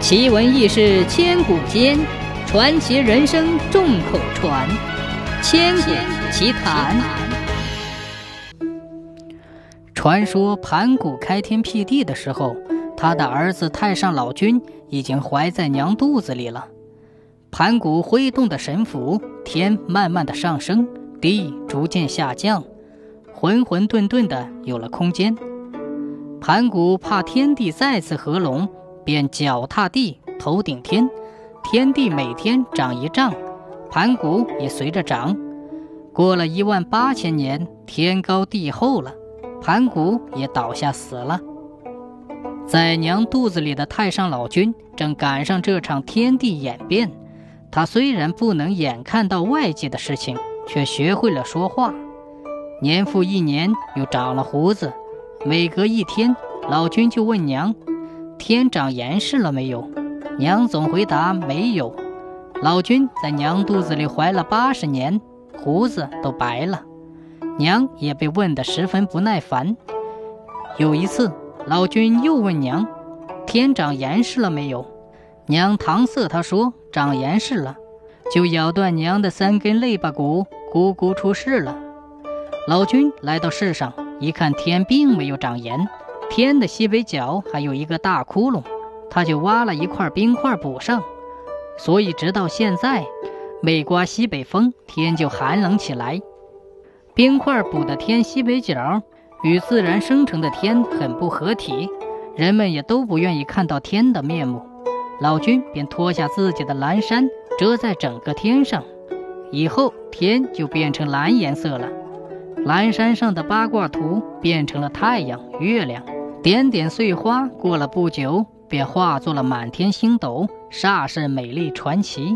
奇闻异事千古间，传奇人生众口传。千古奇谈。传说盘古开天辟地的时候，他的儿子太上老君已经怀在娘肚子里了。盘古挥动的神符，天慢慢的上升，地逐渐下降，浑混沌沌的有了空间。盘古怕天地再次合拢。便脚踏地，头顶天，天地每天长一丈，盘古也随着长。过了一万八千年，天高地厚了，盘古也倒下死了。在娘肚子里的太上老君正赶上这场天地演变，他虽然不能眼看到外界的事情，却学会了说话。年复一年，又长了胡子，每隔一天，老君就问娘。天长严实了没有？娘总回答没有。老君在娘肚子里怀了八十年，胡子都白了。娘也被问得十分不耐烦。有一次，老君又问娘：“天长严实了没有？”娘搪塞他说：“长严实了。”就咬断娘的三根肋巴骨，咕咕出世了。老君来到世上，一看天并没有长严。天的西北角还有一个大窟窿，他就挖了一块冰块补上，所以直到现在，每刮西北风，天就寒冷起来。冰块补的天西北角，与自然生成的天很不合体，人们也都不愿意看到天的面目。老君便脱下自己的蓝衫，遮在整个天上，以后天就变成蓝颜色了。蓝山上的八卦图变成了太阳、月亮。点点碎花，过了不久，便化作了满天星斗，煞是美丽传奇。